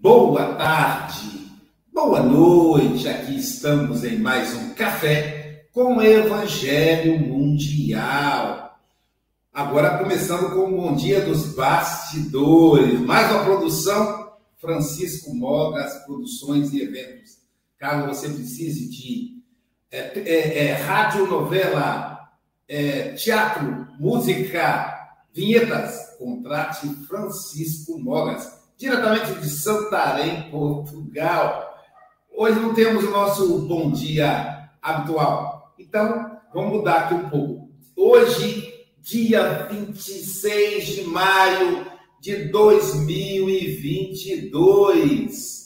boa tarde, boa noite. Aqui estamos em mais um café com Evangelho Mundial. Agora começando com o Bom Dia dos Bastidores, mais uma produção Francisco Mogas Produções e Eventos. Caso você precise de é, é, é, rádio, novela, é, teatro, música, vinhetas, contrate Francisco Mogas, diretamente de Santarém, Portugal. Hoje não temos o nosso bom dia habitual, então vamos mudar aqui um pouco. Hoje, dia 26 de maio de 2022.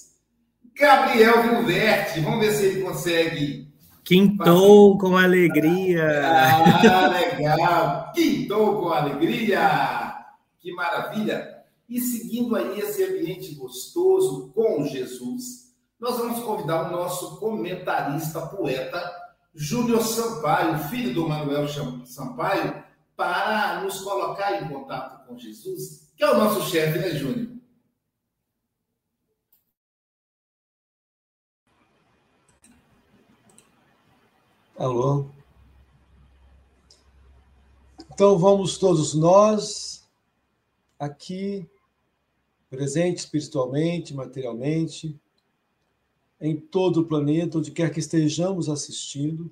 Gabriel Vilverte, vamos ver se ele consegue. Quintou com alegria. Ah, legal. Quintou com alegria. Que maravilha. E seguindo aí esse ambiente gostoso com Jesus, nós vamos convidar o nosso comentarista, poeta, Júnior Sampaio, filho do Manuel Sampaio, para nos colocar em contato com Jesus, que é o nosso chefe, né, Júnior? Alô? Então vamos todos nós aqui, presentes espiritualmente, materialmente, em todo o planeta, onde quer que estejamos assistindo,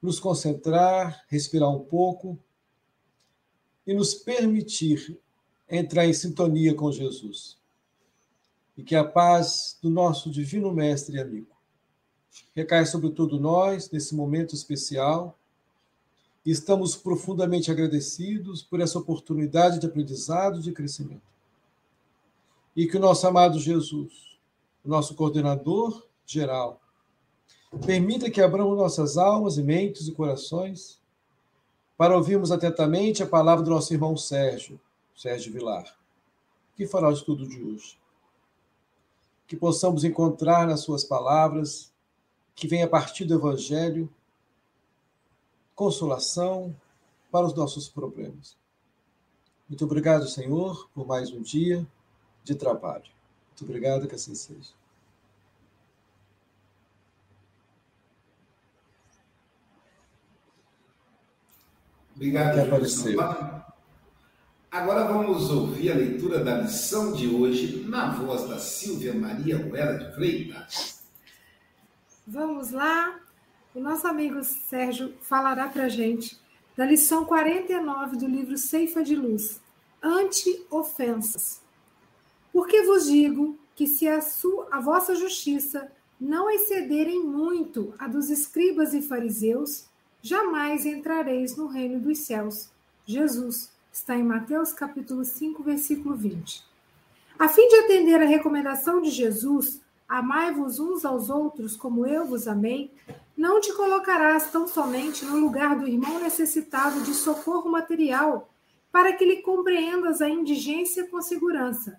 nos concentrar, respirar um pouco e nos permitir entrar em sintonia com Jesus. E que a paz do nosso Divino Mestre e amigo recai sobre todo nós nesse momento especial. Estamos profundamente agradecidos por essa oportunidade de aprendizado e de crescimento. E que o nosso amado Jesus, nosso coordenador geral, permita que abramos nossas almas e mentes e corações para ouvirmos atentamente a palavra do nosso irmão Sérgio, Sérgio Vilar, que fará o estudo de hoje. Que possamos encontrar nas suas palavras, que vem a partir do Evangelho, consolação para os nossos problemas. Muito obrigado, Senhor, por mais um dia de trabalho. Muito obrigado, que assim seja. Obrigado, que apareceu. Agora vamos ouvir a leitura da lição de hoje na voz da Silvia Maria Ruela de Freitas. Vamos lá. O nosso amigo Sérgio falará para a gente da lição 49 do livro Ceifa de Luz, Anti-Ofensas. Porque vos digo que se a, sua, a vossa justiça não excederem muito a dos escribas e fariseus, jamais entrareis no reino dos céus. Jesus está em Mateus capítulo 5, versículo 20. A fim de atender a recomendação de Jesus, amai-vos uns aos outros como eu vos amei, não te colocarás tão somente no lugar do irmão necessitado de socorro material, para que lhe compreendas a indigência com segurança.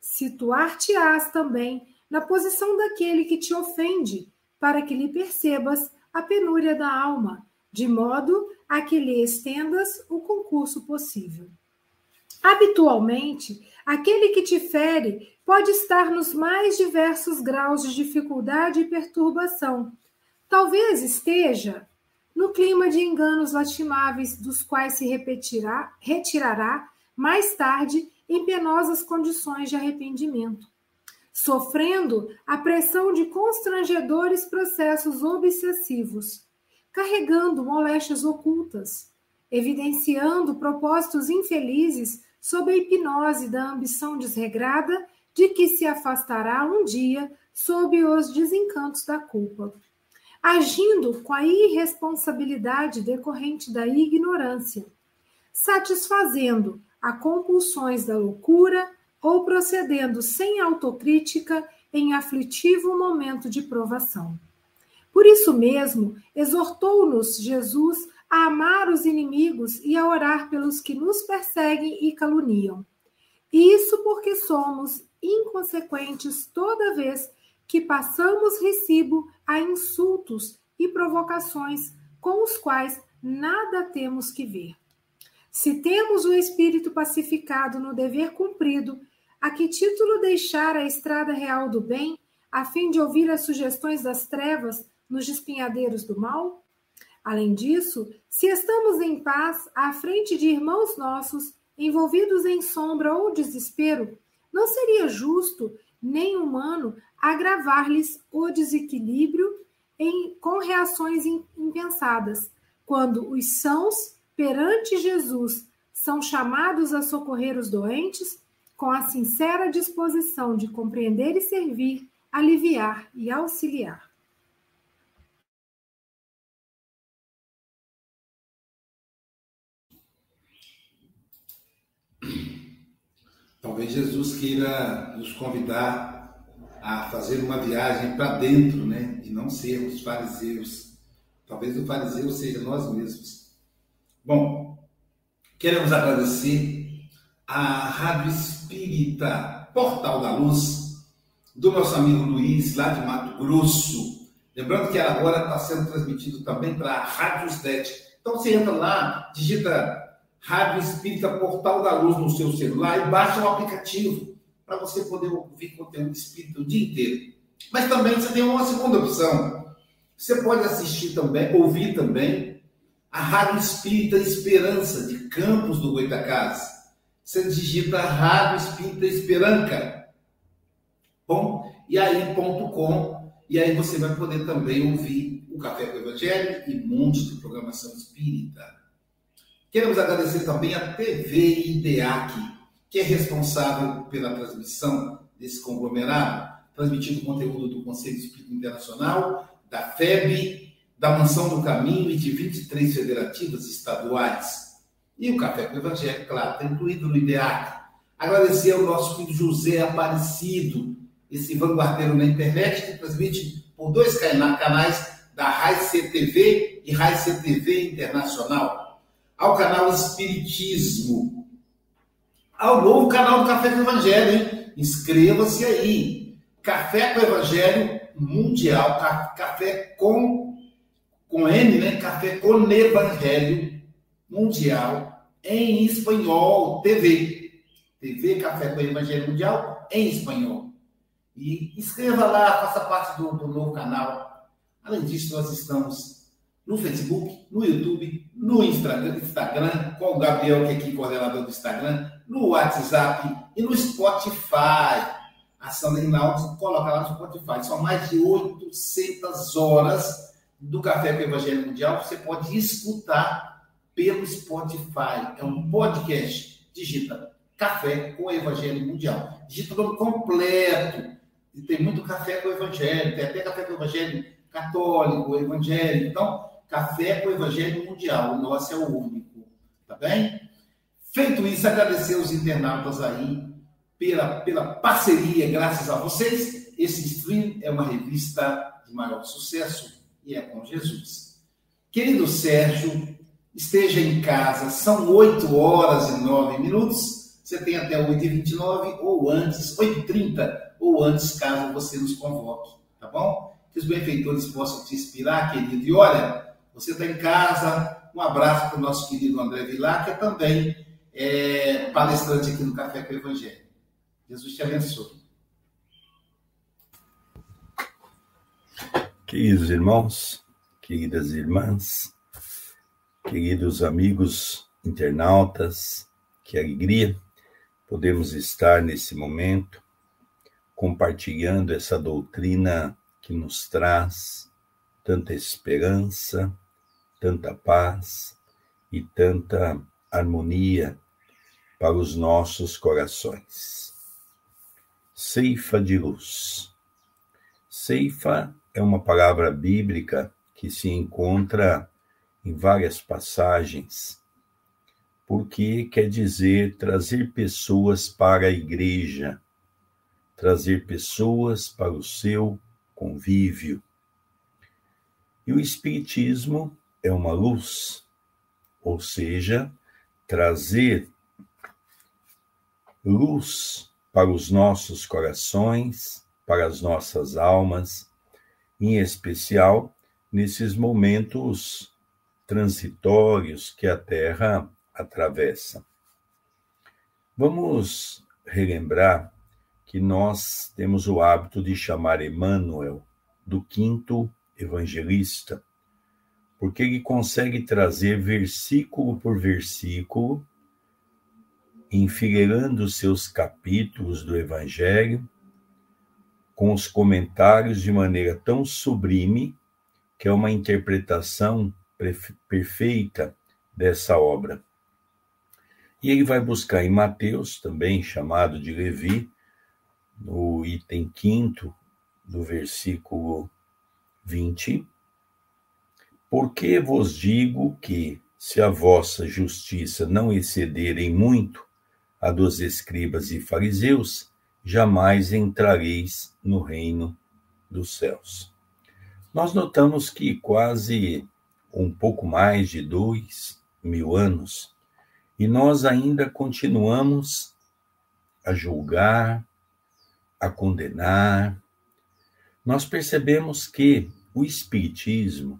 Situar-te-ás também na posição daquele que te ofende, para que lhe percebas a penúria da alma, de modo a que lhe estendas o concurso possível. Habitualmente, aquele que te fere pode estar nos mais diversos graus de dificuldade e perturbação. Talvez esteja no clima de enganos lastimáveis, dos quais se repetirá, retirará mais tarde em penosas condições de arrependimento, sofrendo a pressão de constrangedores processos obsessivos carregando moléstias ocultas, evidenciando propósitos infelizes sob a hipnose da ambição desregrada de que se afastará um dia sob os desencantos da culpa. agindo com a irresponsabilidade decorrente da ignorância, satisfazendo a compulsões da loucura ou procedendo sem autocrítica em aflitivo momento de provação. Por isso mesmo, exortou-nos Jesus a amar os inimigos e a orar pelos que nos perseguem e caluniam. Isso porque somos inconsequentes toda vez que passamos recibo a insultos e provocações com os quais nada temos que ver. Se temos o espírito pacificado no dever cumprido, a que título deixar a estrada real do bem, a fim de ouvir as sugestões das trevas nos espinhadeiros do mal? Além disso, se estamos em paz à frente de irmãos nossos envolvidos em sombra ou desespero, não seria justo nem humano agravar-lhes o desequilíbrio em, com reações impensadas, quando os sãos, perante Jesus, são chamados a socorrer os doentes, com a sincera disposição de compreender e servir, aliviar e auxiliar. Talvez Jesus queira nos convidar a fazer uma viagem para dentro, né? E não sermos fariseus. Talvez o fariseu seja nós mesmos. Bom, queremos agradecer à Rádio Espírita Portal da Luz, do nosso amigo Luiz, lá de Mato Grosso. Lembrando que agora está sendo transmitido também para a Rádio Stet. Então você entra lá, digita Rádio Espírita Portal da Luz no seu celular e baixa o aplicativo para você poder ouvir conteúdo espírita o dia inteiro. Mas também você tem uma segunda opção. Você pode assistir também, ouvir também a Rádio Espírita Esperança de Campos do Goitacás. Você digita Rádio Espírita Esperanca. Bom, e aí ponto .com, e aí você vai poder também ouvir o Café com o Evangelho e um monte de programação espírita. Queremos agradecer também a TV IDEAC, que é responsável pela transmissão desse conglomerado, transmitindo conteúdo do Conselho Espírita Internacional, da FEB, da Mansão do Caminho e de 23 federativas estaduais. E o Café com o Evangelho, claro, está incluído no IDEAC. Agradecer ao nosso filho José Aparecido, esse vanguardeiro na internet, que transmite por dois canais da RAI CTV e RAI CTV Internacional ao canal Espiritismo, ao novo canal do Café com Evangelho, hein? Inscreva-se aí. Café com Evangelho Mundial, café com, com N, né? Café com Evangelho Mundial em espanhol, TV. TV Café com Evangelho Mundial em espanhol. E inscreva lá, faça parte do, do novo canal. Além disso, nós estamos no Facebook, no YouTube, no Instagram, com o Gabriel, que é aqui coordenador do Instagram, no WhatsApp e no Spotify. A Sandra Rinaldi coloca lá no Spotify. São mais de 800 horas do Café com o Evangelho Mundial. Você pode escutar pelo Spotify. É um podcast. Digita Café com o Evangelho Mundial. Digita o nome completo. E tem muito café com o Evangelho. Tem até café com o Evangelho católico, evangélico. Então, Café com o Evangelho Mundial. O nosso é o único. Tá bem? Feito isso, agradecer aos internautas aí pela, pela parceria, graças a vocês. Esse stream é uma revista de maior sucesso e é com Jesus. Querido Sérgio, esteja em casa, são 8 horas e 9 minutos. Você tem até 8h29 ou antes, 8h30 ou antes, caso você nos convoque, tá bom? Que os benfeitores possam te inspirar, querido. E olha, você está em casa, um abraço para o nosso querido André Vilar, que é também é, palestrante aqui no Café com o Evangelho. Jesus te abençoe. Queridos irmãos, queridas irmãs, queridos amigos internautas, que alegria podemos estar nesse momento compartilhando essa doutrina que nos traz tanta esperança, tanta paz e tanta harmonia para os nossos corações. Ceifa de luz. Ceifa é uma palavra bíblica que se encontra em várias passagens, porque quer dizer trazer pessoas para a igreja, trazer pessoas para o seu convívio. E o Espiritismo é uma luz, ou seja, trazer luz para os nossos corações, para as nossas almas, em especial nesses momentos transitórios que a Terra atravessa. Vamos relembrar que nós temos o hábito de chamar Emmanuel do quinto evangelista, porque ele consegue trazer versículo por versículo, enfileirando seus capítulos do Evangelho, com os comentários de maneira tão sublime que é uma interpretação perfeita dessa obra. E ele vai buscar em Mateus, também chamado de Levi, no item quinto do versículo 20, porque vos digo que, se a vossa justiça não exceder em muito a dos escribas e fariseus, jamais entrareis no reino dos céus. Nós notamos que quase um pouco mais de dois mil anos, e nós ainda continuamos a julgar, a condenar. Nós percebemos que o Espiritismo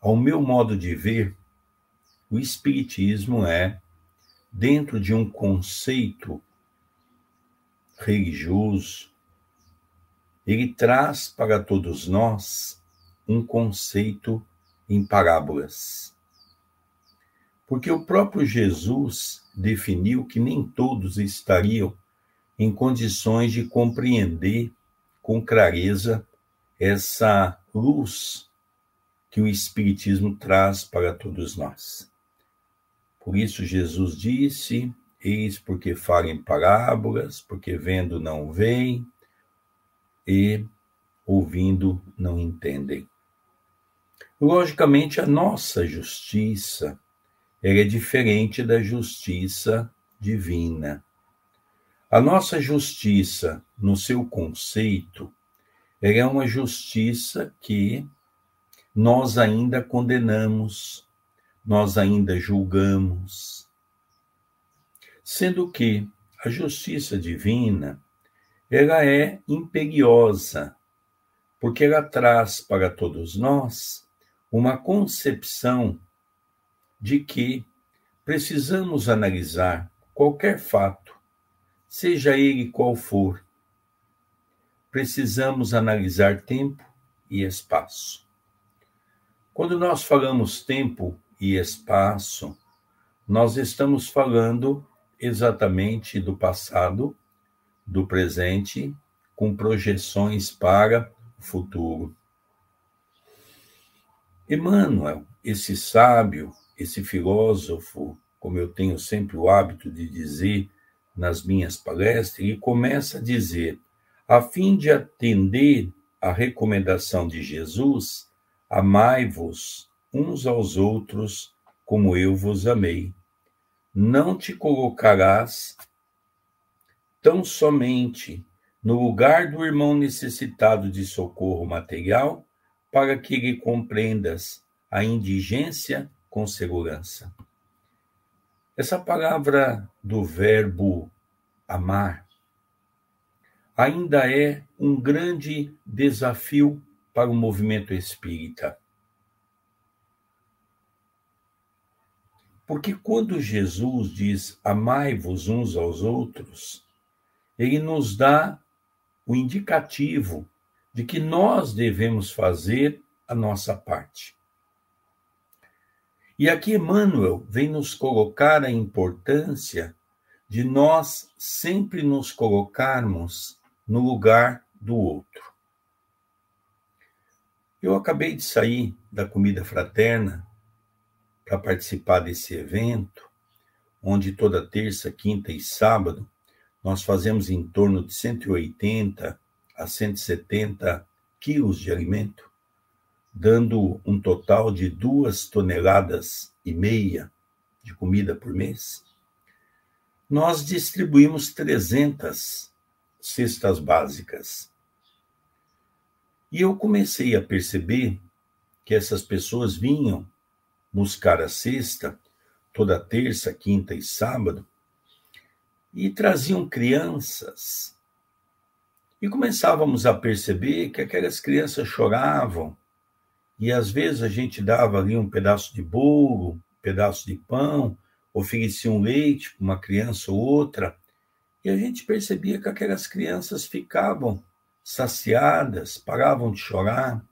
ao meu modo de ver, o Espiritismo é, dentro de um conceito religioso, ele traz para todos nós um conceito em parábolas. Porque o próprio Jesus definiu que nem todos estariam em condições de compreender com clareza essa luz que o Espiritismo traz para todos nós. Por isso, Jesus disse: Eis porque falem parábolas, porque vendo não veem e ouvindo não entendem. Logicamente, a nossa justiça é diferente da justiça divina. A nossa justiça, no seu conceito, é uma justiça que nós ainda condenamos, nós ainda julgamos. Sendo que a justiça divina, ela é imperiosa, porque ela traz para todos nós uma concepção de que precisamos analisar qualquer fato, seja ele qual for. Precisamos analisar tempo e espaço. Quando nós falamos tempo e espaço, nós estamos falando exatamente do passado, do presente, com projeções para o futuro. Emmanuel, esse sábio, esse filósofo, como eu tenho sempre o hábito de dizer nas minhas palestras, ele começa a dizer: a fim de atender à recomendação de Jesus, Amai-vos uns aos outros como eu vos amei. Não te colocarás tão somente no lugar do irmão necessitado de socorro material para que lhe compreendas a indigência com segurança. Essa palavra do verbo amar ainda é um grande desafio para o movimento espírita. Porque quando Jesus diz amai-vos uns aos outros, ele nos dá o indicativo de que nós devemos fazer a nossa parte. E aqui Emmanuel vem nos colocar a importância de nós sempre nos colocarmos no lugar do outro. Eu acabei de sair da comida fraterna para participar desse evento, onde toda terça, quinta e sábado nós fazemos em torno de 180 a 170 quilos de alimento, dando um total de duas toneladas e meia de comida por mês, nós distribuímos 300 cestas básicas. E eu comecei a perceber que essas pessoas vinham buscar a cesta toda terça, quinta e sábado e traziam crianças. E começávamos a perceber que aquelas crianças choravam e às vezes a gente dava ali um pedaço de bolo, um pedaço de pão, oferecia um leite para uma criança ou outra, e a gente percebia que aquelas crianças ficavam saciadas, paravam de chorar.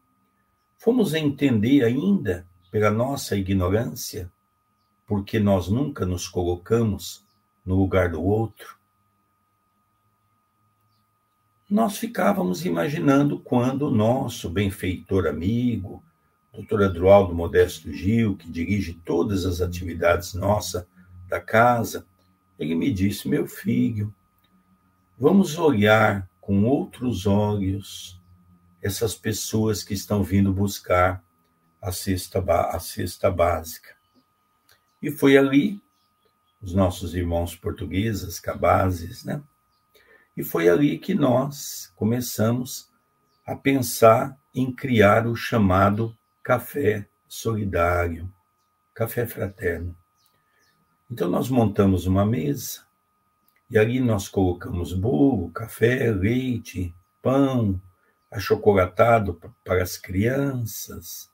Fomos entender ainda, pela nossa ignorância, porque nós nunca nos colocamos no lugar do outro. Nós ficávamos imaginando quando o nosso benfeitor amigo, doutor Adroaldo Modesto Gil, que dirige todas as atividades nossa da casa, ele me disse: Meu filho, vamos olhar com outros olhos essas pessoas que estão vindo buscar a cesta, a cesta básica. E foi ali, os nossos irmãos portugueses, cabazes, né? E foi ali que nós começamos a pensar em criar o chamado café solidário, café fraterno. Então nós montamos uma mesa e ali nós colocamos bolo, café, leite, pão, achocolatado para as crianças,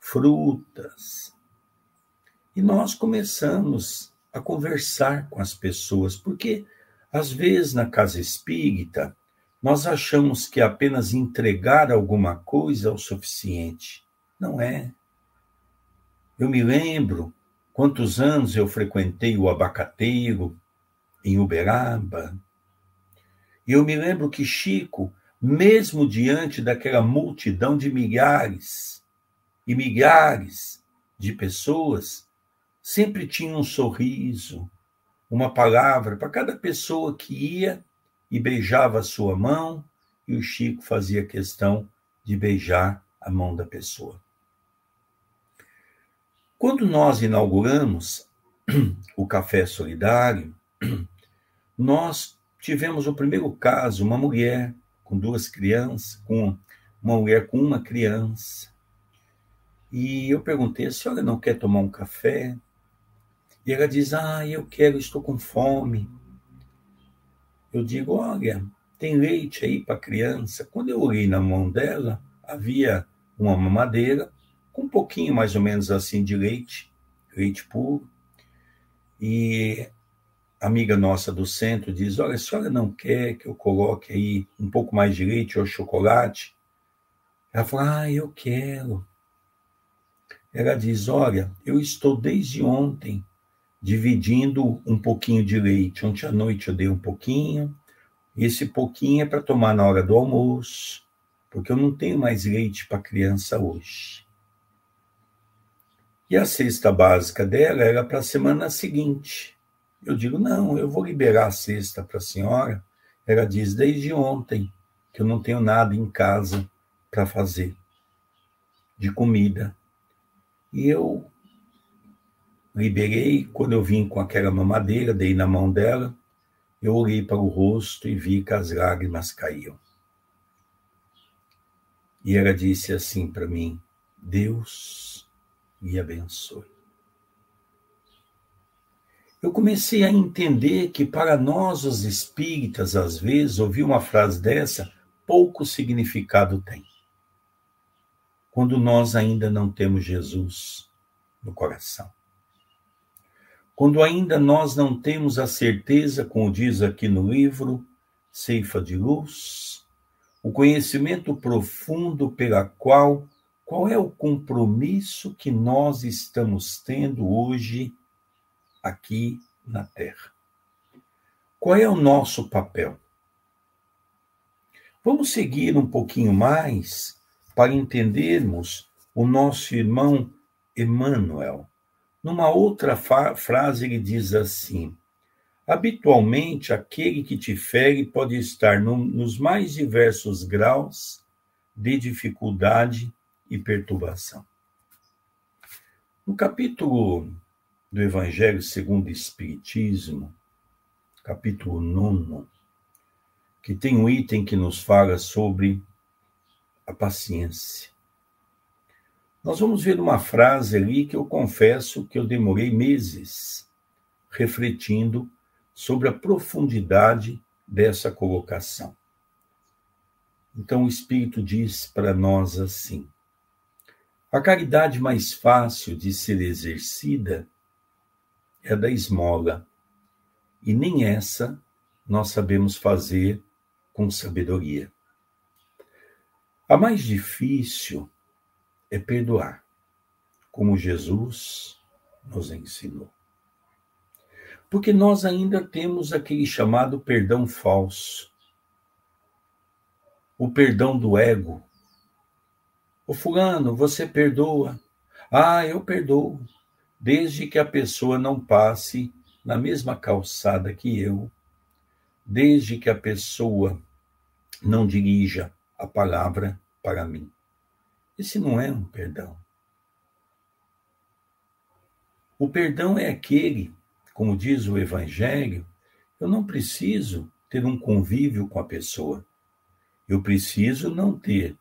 frutas. E nós começamos a conversar com as pessoas, porque às vezes na casa espírita nós achamos que apenas entregar alguma coisa é o suficiente. Não é. Eu me lembro quantos anos eu frequentei o abacateiro em Uberaba. E eu me lembro que Chico, mesmo diante daquela multidão de milhares e milhares de pessoas, sempre tinha um sorriso, uma palavra para cada pessoa que ia e beijava a sua mão, e o Chico fazia questão de beijar a mão da pessoa. Quando nós inauguramos o Café Solidário, nós tivemos o primeiro caso, uma mulher com duas crianças, com uma mulher com uma criança. E eu perguntei: a senhora não quer tomar um café? E ela diz: Ah, eu quero, estou com fome. Eu digo: olha, tem leite aí para criança. Quando eu olhei na mão dela, havia uma mamadeira com um pouquinho mais ou menos assim de leite, leite puro. E a amiga nossa do centro diz: Olha, a senhora não quer que eu coloque aí um pouco mais de leite ou chocolate? Ela fala: Ah, eu quero. Ela diz: Olha, eu estou desde ontem dividindo um pouquinho de leite. Ontem à noite eu dei um pouquinho, esse pouquinho é para tomar na hora do almoço, porque eu não tenho mais leite para criança hoje. E a cesta básica dela era para a semana seguinte. Eu digo: não, eu vou liberar a cesta para a senhora. Ela diz: desde ontem, que eu não tenho nada em casa para fazer de comida. E eu Liberei, quando eu vim com aquela mamadeira, dei na mão dela, eu olhei para o rosto e vi que as lágrimas caíam. E ela disse assim para mim: Deus me abençoe. Eu comecei a entender que para nós, os espíritas, às vezes, ouvir uma frase dessa, pouco significado tem. Quando nós ainda não temos Jesus no coração. Quando ainda nós não temos a certeza, como diz aqui no livro Ceifa de Luz, o conhecimento profundo pela qual qual é o compromisso que nós estamos tendo hoje aqui na Terra? Qual é o nosso papel? Vamos seguir um pouquinho mais para entendermos o nosso irmão Emmanuel. Numa outra frase, ele diz assim: Habitualmente, aquele que te fere pode estar no, nos mais diversos graus de dificuldade e perturbação. No capítulo do Evangelho segundo o Espiritismo, capítulo 9, que tem um item que nos fala sobre a paciência. Nós vamos ver uma frase ali que eu confesso que eu demorei meses refletindo sobre a profundidade dessa colocação. Então o Espírito diz para nós assim: a caridade mais fácil de ser exercida é a da esmola, e nem essa nós sabemos fazer com sabedoria. A mais difícil é perdoar, como Jesus nos ensinou. Porque nós ainda temos aquele chamado perdão falso, o perdão do ego. O fulano, você perdoa? Ah, eu perdoo, desde que a pessoa não passe na mesma calçada que eu, desde que a pessoa não dirija a palavra para mim. Esse não é um perdão. O perdão é aquele, como diz o Evangelho, eu não preciso ter um convívio com a pessoa. Eu preciso não ter.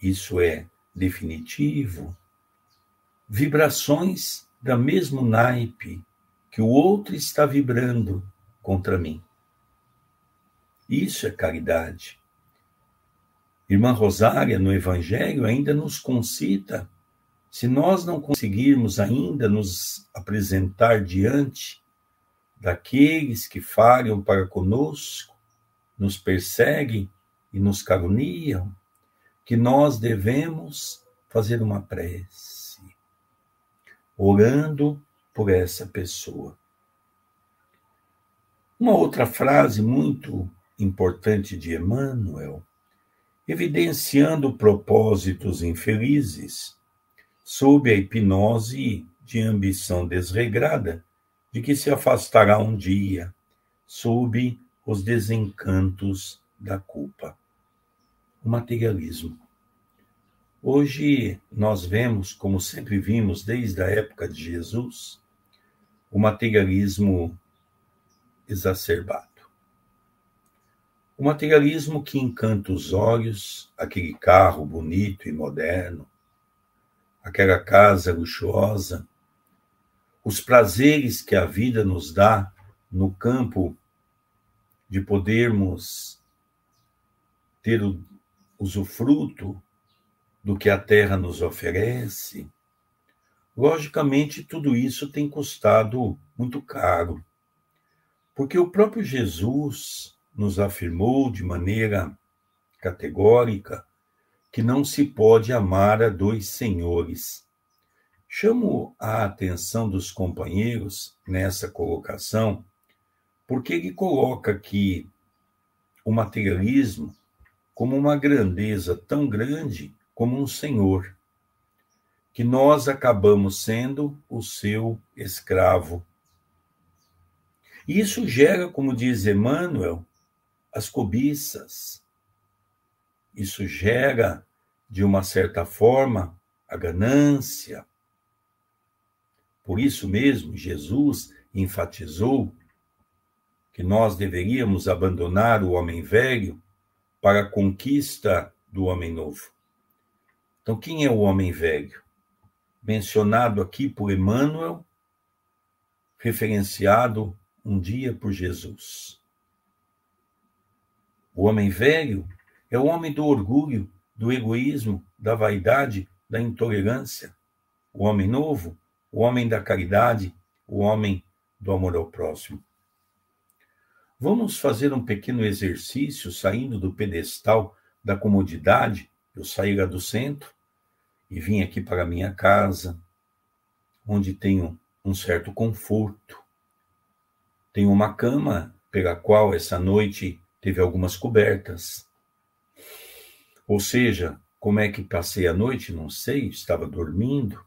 Isso é definitivo. Vibrações da mesmo naipe que o outro está vibrando contra mim. Isso é caridade. Irmã Rosária, no Evangelho, ainda nos concita: se nós não conseguirmos ainda nos apresentar diante daqueles que falham para conosco, nos perseguem e nos caluniam, que nós devemos fazer uma prece, orando por essa pessoa. Uma outra frase muito importante de Emmanuel, evidenciando propósitos infelizes, sob a hipnose de ambição desregrada, de que se afastará um dia, sob os desencantos da culpa. O materialismo. Hoje nós vemos, como sempre vimos desde a época de Jesus, o materialismo exacerbado. O materialismo que encanta os olhos, aquele carro bonito e moderno, aquela casa luxuosa, os prazeres que a vida nos dá no campo de podermos ter o usufruto do que a terra nos oferece, logicamente tudo isso tem custado muito caro. Porque o próprio Jesus nos afirmou de maneira categórica que não se pode amar a dois senhores. Chamo a atenção dos companheiros nessa colocação, porque ele coloca que o materialismo como uma grandeza tão grande como um senhor, que nós acabamos sendo o seu escravo. Isso gera, como diz Emmanuel, as cobiças. Isso gera, de uma certa forma, a ganância. Por isso mesmo, Jesus enfatizou que nós deveríamos abandonar o homem velho para a conquista do homem novo. Então, quem é o homem velho? Mencionado aqui por Emmanuel, referenciado um dia por Jesus. O homem velho é o homem do orgulho, do egoísmo, da vaidade, da intolerância. O homem novo, o homem da caridade, o homem do amor ao próximo. Vamos fazer um pequeno exercício saindo do pedestal da comodidade. Eu saí lá do centro e vim aqui para minha casa, onde tenho um certo conforto. Tenho uma cama pela qual essa noite teve algumas cobertas. Ou seja, como é que passei a noite? Não sei, estava dormindo.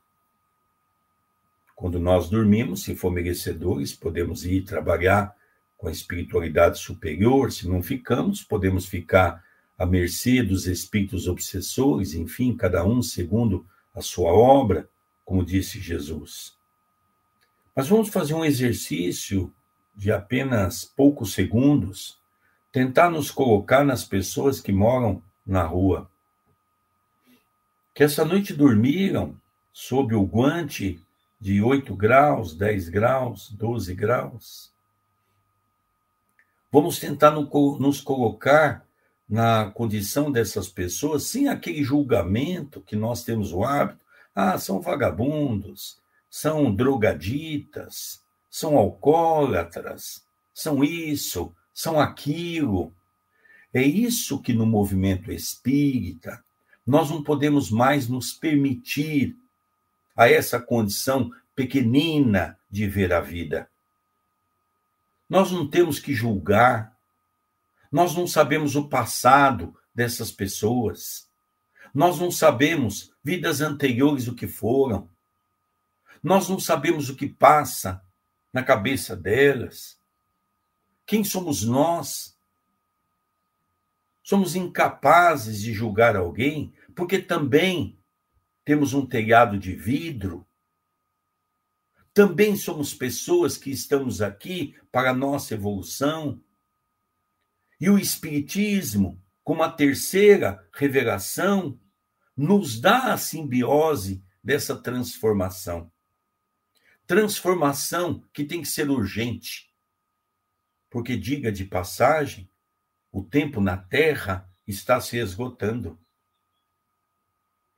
Quando nós dormimos, se for merecedores, podemos ir trabalhar com a espiritualidade superior. Se não ficamos, podemos ficar à mercê dos espíritos obsessores, enfim, cada um segundo a sua obra, como disse Jesus. Mas vamos fazer um exercício de apenas poucos segundos, tentar nos colocar nas pessoas que moram na rua, que essa noite dormiram sob o guante de 8 graus, 10 graus, 12 graus. Vamos tentar nos colocar na condição dessas pessoas, sem aquele julgamento que nós temos o hábito. Ah, são vagabundos, são drogaditas, são alcoólatras, são isso, são aquilo. É isso que no movimento espírita nós não podemos mais nos permitir a essa condição pequenina de ver a vida. Nós não temos que julgar, nós não sabemos o passado dessas pessoas, nós não sabemos vidas anteriores o que foram, nós não sabemos o que passa na cabeça delas. Quem somos nós? Somos incapazes de julgar alguém porque também temos um telhado de vidro. Também somos pessoas que estamos aqui para a nossa evolução. E o Espiritismo, como a terceira revelação, nos dá a simbiose dessa transformação. Transformação que tem que ser urgente. Porque, diga de passagem, o tempo na Terra está se esgotando.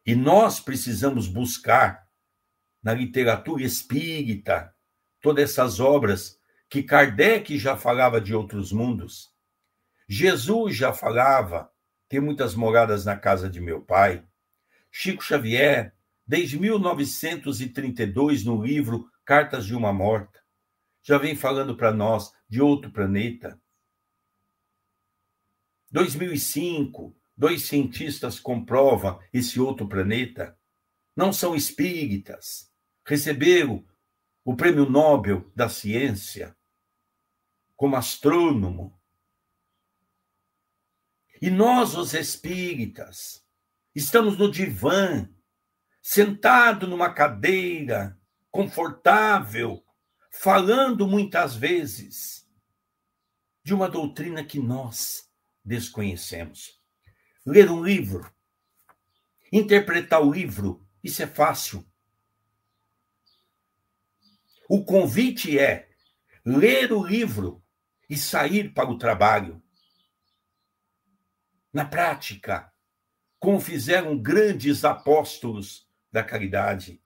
E nós precisamos buscar na literatura espírita todas essas obras que Kardec já falava de outros mundos. Jesus já falava, tem muitas moradas na casa de meu pai. Chico Xavier, desde 1932, no livro Cartas de uma Morta, já vem falando para nós de outro planeta. 2005, dois cientistas comprovam esse outro planeta. Não são espíritas. Receberam o prêmio Nobel da Ciência como astrônomo. E nós, os espíritas, estamos no divã, sentado numa cadeira confortável, falando muitas vezes de uma doutrina que nós desconhecemos ler um livro, interpretar o livro, isso é fácil. O convite é ler o livro e sair para o trabalho. Na prática, como fizeram grandes apóstolos da caridade,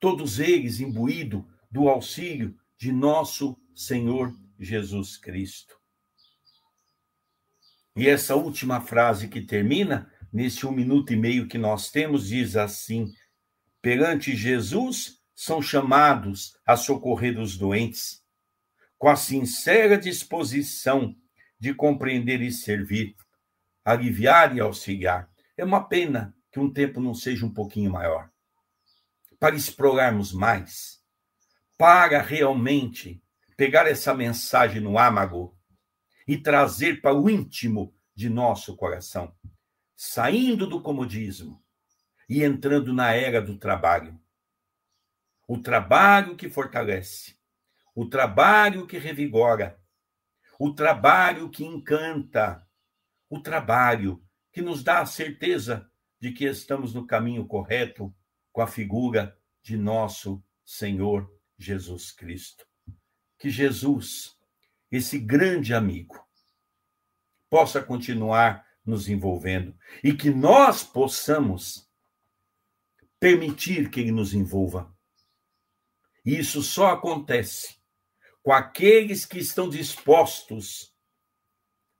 todos eles imbuídos do auxílio de nosso Senhor Jesus Cristo. E essa última frase que termina, nesse um minuto e meio que nós temos, diz assim: perante Jesus são chamados a socorrer os doentes, com a sincera disposição de compreender e servir, aliviar e auxiliar. É uma pena que um tempo não seja um pouquinho maior, para explorarmos mais, para realmente pegar essa mensagem no âmago e trazer para o íntimo de nosso coração, saindo do comodismo e entrando na era do trabalho. O trabalho que fortalece, o trabalho que revigora, o trabalho que encanta, o trabalho que nos dá a certeza de que estamos no caminho correto com a figura de nosso Senhor Jesus Cristo. Que Jesus esse grande amigo possa continuar nos envolvendo e que nós possamos permitir que ele nos envolva. E isso só acontece com aqueles que estão dispostos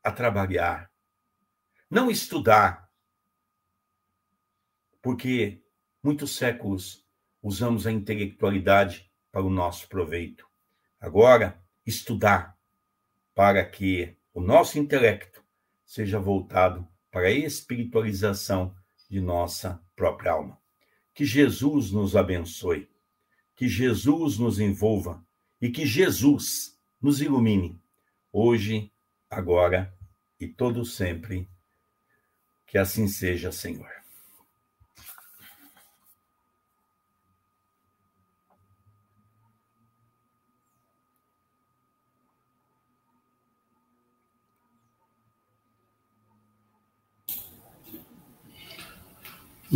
a trabalhar, não estudar, porque muitos séculos usamos a intelectualidade para o nosso proveito. Agora, estudar para que o nosso intelecto seja voltado para a espiritualização de nossa própria alma. Que Jesus nos abençoe, que Jesus nos envolva e que Jesus nos ilumine, hoje, agora e todo sempre. Que assim seja, Senhor.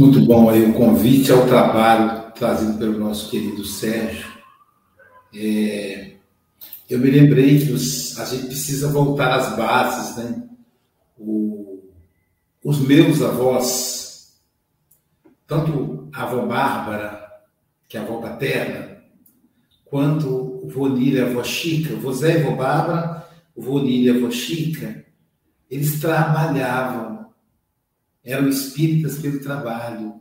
Muito bom aí o convite ao trabalho trazido pelo nosso querido Sérgio. É, eu me lembrei que os, a gente precisa voltar às bases, né? O, os meus avós, tanto a avó Bárbara, que é a avó paterna, quanto o vô e a avó Chica, o vô Zé e a avó Bárbara, o vô e a avó Chica, eles trabalhavam eram espíritas pelo trabalho.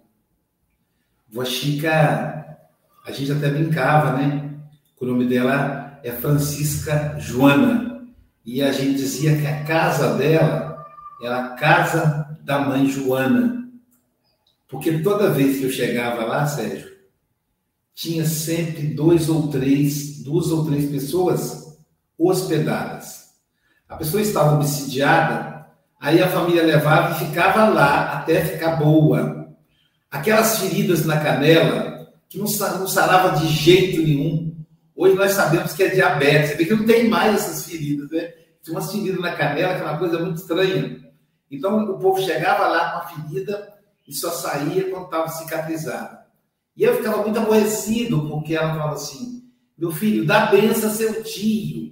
Vó Chica, a gente até brincava, né? O nome dela é Francisca Joana. E a gente dizia que a casa dela era a casa da mãe Joana. Porque toda vez que eu chegava lá, Sérgio, tinha sempre dois ou três, duas ou três pessoas hospedadas. A pessoa estava obsidiada Aí a família levava e ficava lá até ficar boa. Aquelas feridas na canela, que não, sarava de jeito nenhum. Hoje nós sabemos que é diabetes. Você vê que não tem mais essas feridas, né? Tinha umas feridas na canela, que é uma coisa muito estranha. Então o povo chegava lá com a ferida e só saía quando estava cicatrizado. E eu ficava muito aborrecido, porque ela falava assim: meu filho, dá benção a seu tio.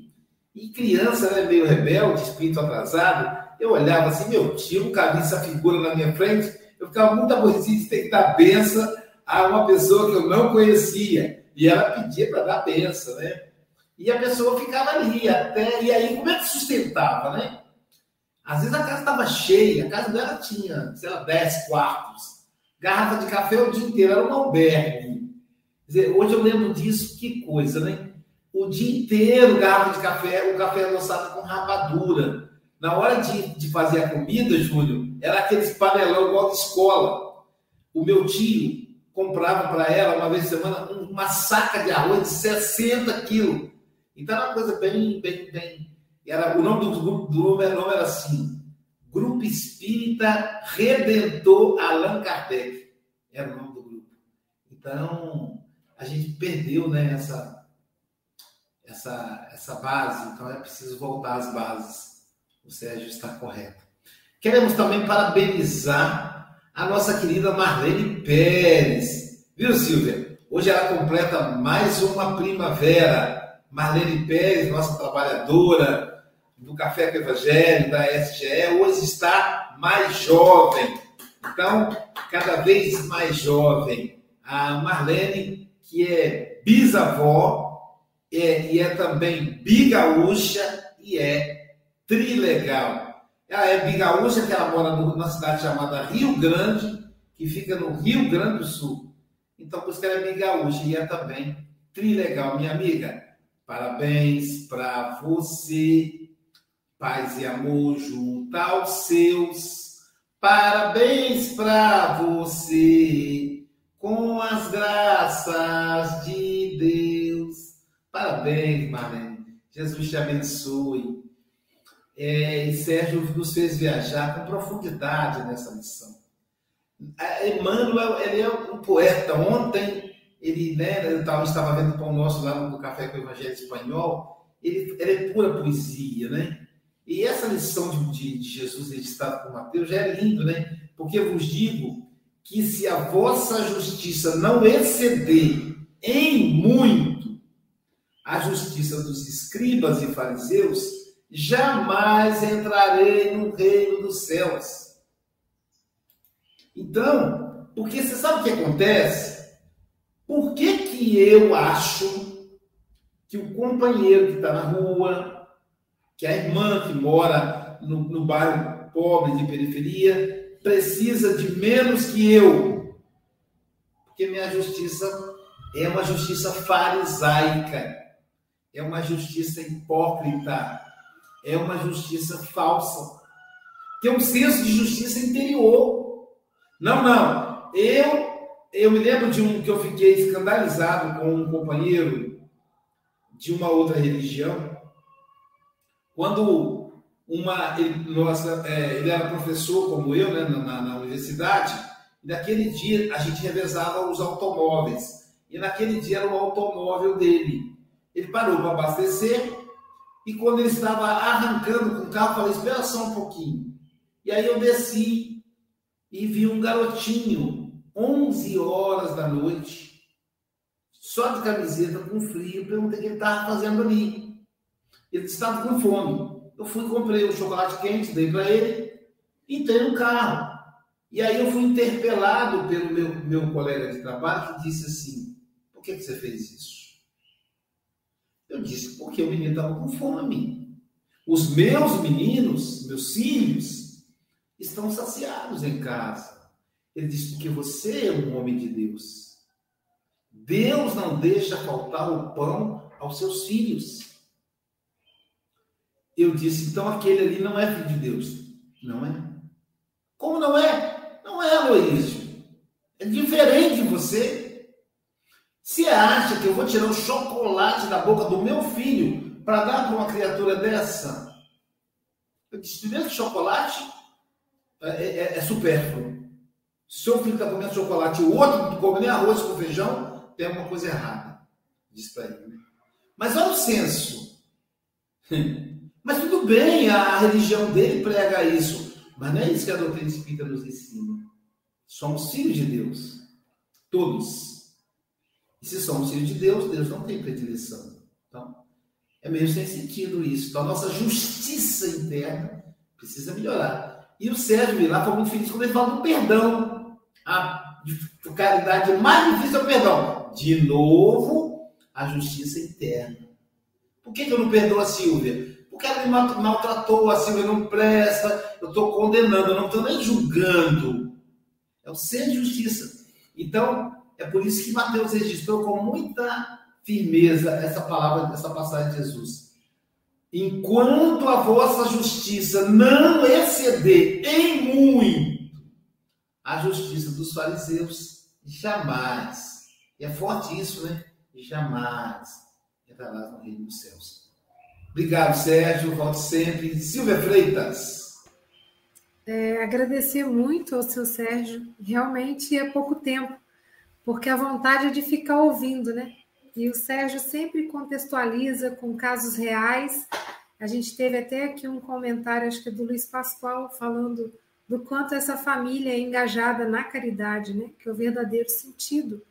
E criança, né, meio rebelde, espírito atrasado, eu olhava assim, meu tio, nunca vi essa figura na minha frente, eu ficava muito aborrecido de ter que dar benção a uma pessoa que eu não conhecia. E ela pedia para dar benção, né? E a pessoa ficava ali até. E aí, como é que sustentava, né? Às vezes a casa estava cheia, a casa dela tinha, sei lá, 10 quartos. Garrafa de café o dia inteiro, era um albergue. Quer dizer, hoje eu lembro disso, que coisa, né? O dia inteiro garrafa de café, o café adoçado com rapadura. Na hora de, de fazer a comida, Júlio, era aqueles panelão igual de escola. O meu tio comprava para ela, uma vez por semana, uma saca de arroz de 60 quilos. Então era uma coisa bem, bem, bem. Era, o nome do grupo do nome, nome era assim: Grupo Espírita Redentor Allan Kardec. Era o nome do grupo. Então, a gente perdeu né, essa, essa, essa base, então é preciso voltar às bases. O Sérgio está correto. Queremos também parabenizar a nossa querida Marlene Pérez. Viu, Silvia? Hoje ela completa mais uma primavera. Marlene Pérez, nossa trabalhadora do Café com Evangelho, da SGE, hoje está mais jovem. Então, cada vez mais jovem. A Marlene, que é bisavó, é, e é também bigaúcha e é trilegal. Ela é bigaúcha, que ela mora numa cidade chamada Rio Grande, que fica no Rio Grande do Sul. Então, por isso que ela é bigaúcha e é também trilegal. Minha amiga, parabéns para você. Paz e amor junto aos seus. Parabéns para você com as graças de Deus. Parabéns, Marlene. Jesus te abençoe é, e Sérgio nos fez viajar com profundidade nessa lição. Emmanuel, ele é um poeta. Ontem, ele, né, estava vendo o pão nosso lá no Café com o Evangelho Espanhol, ele, ele é pura poesia, né? E essa lição de, de, de Jesus registrada por Mateus já é lindo, né? Porque eu vos digo que se a vossa justiça não exceder em muito a justiça dos escribas e fariseus, jamais entrarei no reino dos céus. Então, porque você sabe o que acontece? Por que, que eu acho que o companheiro que está na rua, que a irmã que mora no, no bairro pobre de periferia, precisa de menos que eu? Porque minha justiça é uma justiça farisaica, é uma justiça hipócrita é uma justiça falsa, é um senso de justiça interior. Não, não. Eu eu me lembro de um que eu fiquei escandalizado com um companheiro de uma outra religião, quando uma. Ele, nossa, é, ele era professor, como eu, né, na, na universidade, e naquele dia a gente revezava os automóveis. E naquele dia era o automóvel dele. Ele parou para abastecer, e quando ele estava arrancando com o carro, falei: espera só um pouquinho. E aí eu desci e vi um garotinho, 11 horas da noite, só de camiseta, com frio. Perguntei o que ele estava fazendo ali. Ele estava com fome. Eu fui comprei um chocolate quente, dei para ele, entrei no carro. E aí eu fui interpelado pelo meu, meu colega de trabalho que disse assim: por que, que você fez isso? Eu disse, porque o menino estava com fome. Os meus meninos, meus filhos, estão saciados em casa. Ele disse, porque você é um homem de Deus. Deus não deixa faltar o pão aos seus filhos. Eu disse, então aquele ali não é filho de Deus. Não é. Como não é? Não é, Aloísio. É diferente de você. Você acha que eu vou tirar o chocolate da boca do meu filho para dar para uma criatura dessa? Eu disse, primeiro chocolate é, é, é, é supérfluo. Se seu filho está comendo chocolate e o outro come nem arroz com feijão, tem alguma coisa errada. Diz para ele. Né? Mas olha o senso. Mas tudo bem, a religião dele prega isso. Mas não é isso que a doutrina espírita nos ensina. Somos filhos de Deus. Todos. E se somos filhos de Deus, Deus não tem predileção. Então, é meio sem sentido isso. Então, a nossa justiça interna precisa melhorar. E o Sérgio Vilar foi muito feliz quando ele fala do perdão. A caridade mais difícil é o perdão. De novo, a justiça interna. Por que, que eu não perdoo a Silvia? porque ela me maltratou, a Silvia não presta, eu estou condenando, eu não estou nem julgando. É o ser de justiça. Então, é por isso que Mateus registrou com muita firmeza essa palavra, essa passagem de Jesus. Enquanto a vossa justiça não exceder em muito a justiça dos fariseus, jamais. E é forte isso, né? Jamais entrarás no reino dos céus. Obrigado, Sérgio. Volte sempre. Silvia Freitas. É, agradecer muito ao seu Sérgio. Realmente é pouco tempo, porque a vontade é de ficar ouvindo, né? E o Sérgio sempre contextualiza com casos reais. A gente teve até aqui um comentário, acho que é do Luiz Pascoal, falando do quanto essa família é engajada na caridade, né? Que é o verdadeiro sentido.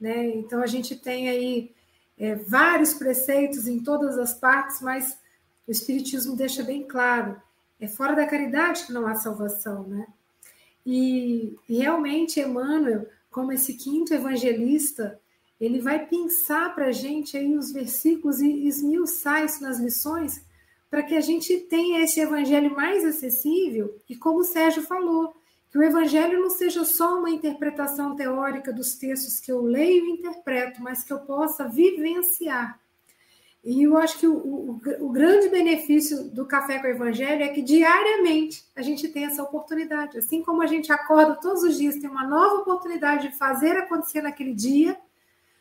Né? Então a gente tem aí é, vários preceitos em todas as partes, mas o Espiritismo deixa bem claro: é fora da caridade que não há salvação, né? E, e realmente, Emmanuel, como esse quinto evangelista, ele vai pensar para a gente aí os versículos e esmiuçar isso nas lições, para que a gente tenha esse evangelho mais acessível, e como o Sérgio falou, que o evangelho não seja só uma interpretação teórica dos textos que eu leio e interpreto, mas que eu possa vivenciar. E eu acho que o, o, o, grande benefício do Café com o Evangelho é que diariamente a gente tem essa oportunidade. Assim como a gente acorda todos os dias, tem uma nova oportunidade de fazer acontecer naquele dia,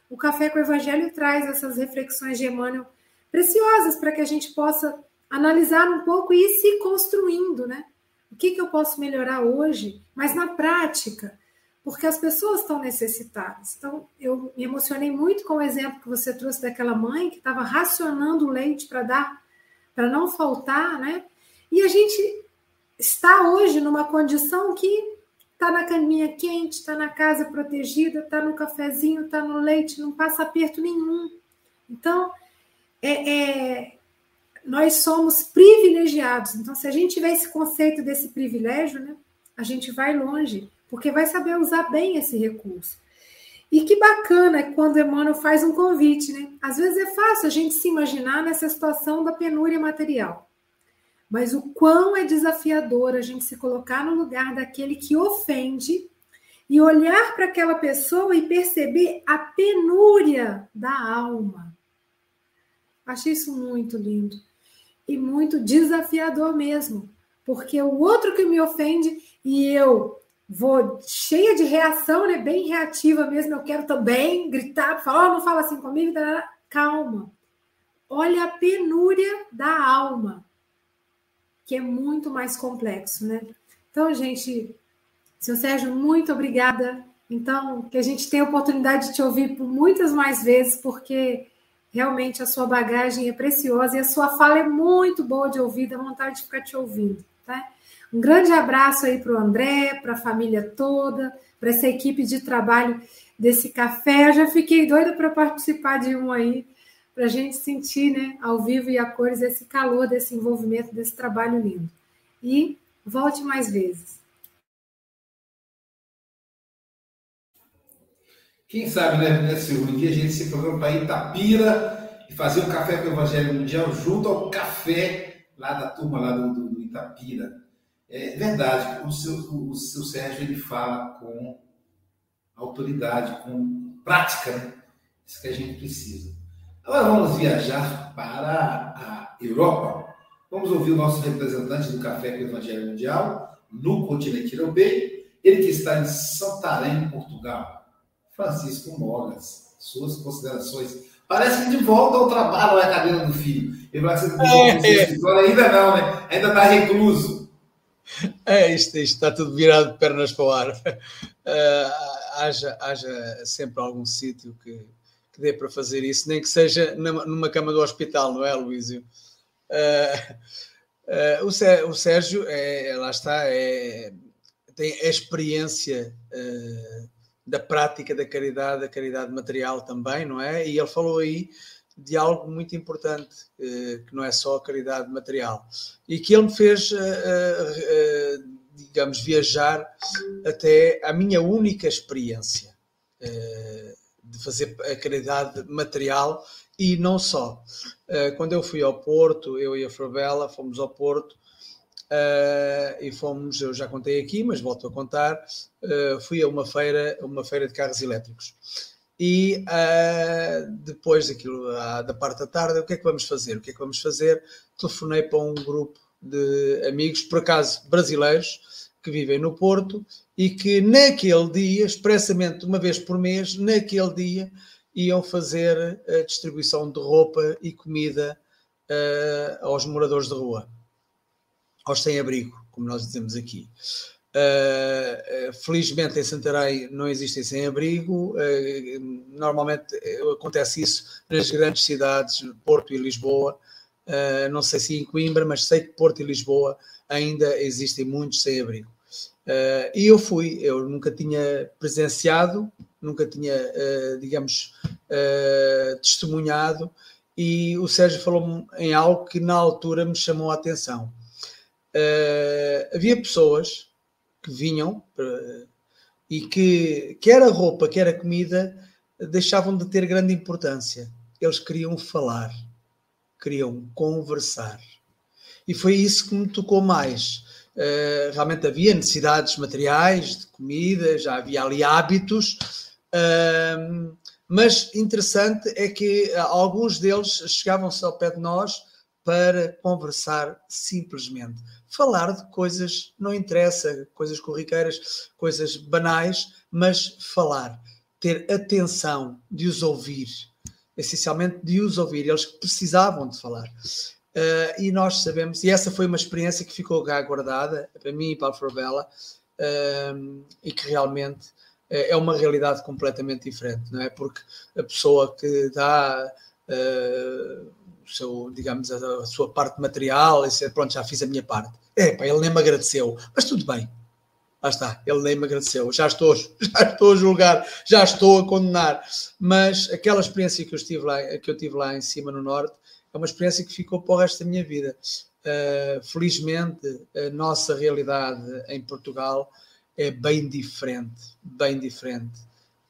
o Café com o Evangelho traz essas reflexões de Emmanuel preciosas para que a gente possa analisar um pouco e ir se construindo, né? O que, que eu posso melhorar hoje? Mas na prática, porque as pessoas estão necessitadas. Então, eu me emocionei muito com o exemplo que você trouxe daquela mãe que estava racionando o leite para dar, para não faltar, né? E a gente está hoje numa condição que está na caminha quente, está na casa protegida, está no cafezinho, está no leite, não passa aperto nenhum. Então, é, é, nós somos privilegiados. Então, se a gente tiver esse conceito desse privilégio, né, a gente vai longe, porque vai saber usar bem esse recurso. E que bacana quando Emmanuel faz um convite, né? Às vezes é fácil a gente se imaginar nessa situação da penúria material. Mas o quão é desafiador a gente se colocar no lugar daquele que ofende e olhar para aquela pessoa e perceber a penúria da alma. Achei isso muito lindo e muito desafiador mesmo, porque o outro que me ofende e eu vou cheia de reação, né, bem reativa mesmo, eu quero também gritar, falar, oh, não fala assim comigo, calma. Olha a penúria da alma. que é muito mais complexo, né? Então, gente, seu Sérgio, muito obrigada. Então, que a gente tenha a oportunidade de te ouvir por muitas mais vezes, porque realmente a sua bagagem é preciosa e a sua fala é muito boa de ouvir, dá vontade de ficar te ouvindo, tá? Um grande abraço aí para o André, para a família toda, para essa equipe de trabalho desse café. Eu já fiquei doida para participar de um aí, para a gente sentir, né, ao vivo e a cores, esse calor desse envolvimento, desse trabalho lindo. E volte mais vezes. Quem sabe, né, né Silvio, um dia a gente se programa para Itapira e fazer um café com o Evangelho Mundial junto ao café lá da turma lá do Itapira. É verdade, o seu, o seu Sérgio ele fala com autoridade, com prática, né? Isso que a gente precisa. Agora vamos viajar para a Europa. Vamos ouvir o nosso representante do Café com o Evangelho Mundial no continente europeu, ele que está em Santarém, Portugal. Francisco Mogas, suas considerações. Parece que de volta ao trabalho na cadeira do filho. Ele vai ser é. ainda não, né? Ainda está recluso. É, isto, isto está tudo virado de pernas para o ar. Uh, haja, haja sempre algum sítio que, que dê para fazer isso, nem que seja numa cama do hospital, não é, Luísio? Uh, uh, o, o, Sérgio, é, lá está, é, tem a experiência da prática da caridade, da caridade material também, não é? E ele falou aí de algo muito importante, eh, que não é só a caridade material, e que ele me fez, eh, eh, digamos, viajar até a minha única experiência de fazer a caridade material e não só. Quando eu fui ao Porto, eu e a Fravela fomos ao Porto e fomos, eu já contei aqui, mas volto a contar, fui a uma feira, uma feira de carros elétricos e uh, depois daquilo, uh, da parte da tarde, o que é que vamos fazer? O que é que vamos fazer? Telefonei para um grupo de amigos, por acaso brasileiros, que vivem no Porto e que naquele dia, expressamente uma vez por mês, naquele dia, iam fazer a distribuição de roupa e comida uh, aos moradores de rua, aos sem-abrigo, como nós dizemos aqui. Uh, felizmente em Santarém não existem sem-abrigo, uh, normalmente acontece isso nas grandes cidades, Porto e Lisboa, uh, não sei se em Coimbra, mas sei que Porto e Lisboa ainda existem muitos sem-abrigo. e eu fui, eu nunca tinha presenciado, nunca tinha, digamos, testemunhado, e o Sérgio falou-me em algo que na altura me chamou a atenção. havia pessoas que vinham e que, quer a roupa, quer a comida, deixavam de ter grande importância. Eles queriam falar, queriam conversar. E foi isso que me tocou mais. Uh, realmente havia necessidades materiais, de comida, já havia ali hábitos, uh, mas interessante é que alguns deles chegavam-se ao pé de nós para conversar simplesmente falar de coisas, não interessa, coisas corriqueiras, coisas banais, mas falar, ter atenção de os ouvir, essencialmente de os ouvir, eles precisavam de falar. Uh, e nós sabemos, e essa foi uma experiência que ficou cá guardada para mim e para a Forbella, uh, e que realmente uh, é uma realidade completamente diferente, não é? Porque a pessoa que dá o seu, digamos, a, a, sua parte material, e pronto, já fiz a minha parte. É, pá, ele nem me agradeceu, mas tudo bem. Lá está, ele nem me agradeceu. Já estou, já estou a julgar, já estou a condenar. Mas aquela experiência que eu, estive lá, que eu tive lá em cima no Norte é uma experiência que ficou para o resto da minha vida. Uh, felizmente, a nossa realidade em Portugal é bem diferente, bem diferente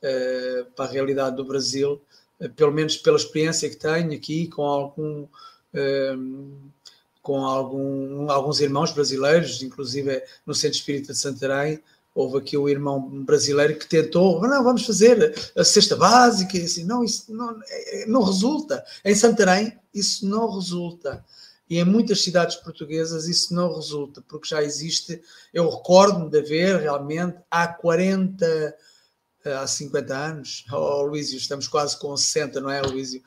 uh, para a realidade do Brasil, uh, pelo menos pela experiência que tenho aqui com algum com algum, alguns irmãos brasileiros, inclusive no Centro Espírita de Santarém, houve aqui o irmão brasileiro que tentou, não, vamos fazer a cesta básica, e assim, não, isso não, é, não resulta. Em Santarém, isso não resulta. E em muitas cidades portuguesas isso não resulta, porque já existe, eu recordo-me de haver realmente há 40, há 50 anos, oh Luísio, estamos quase com 60, não é, Luísio?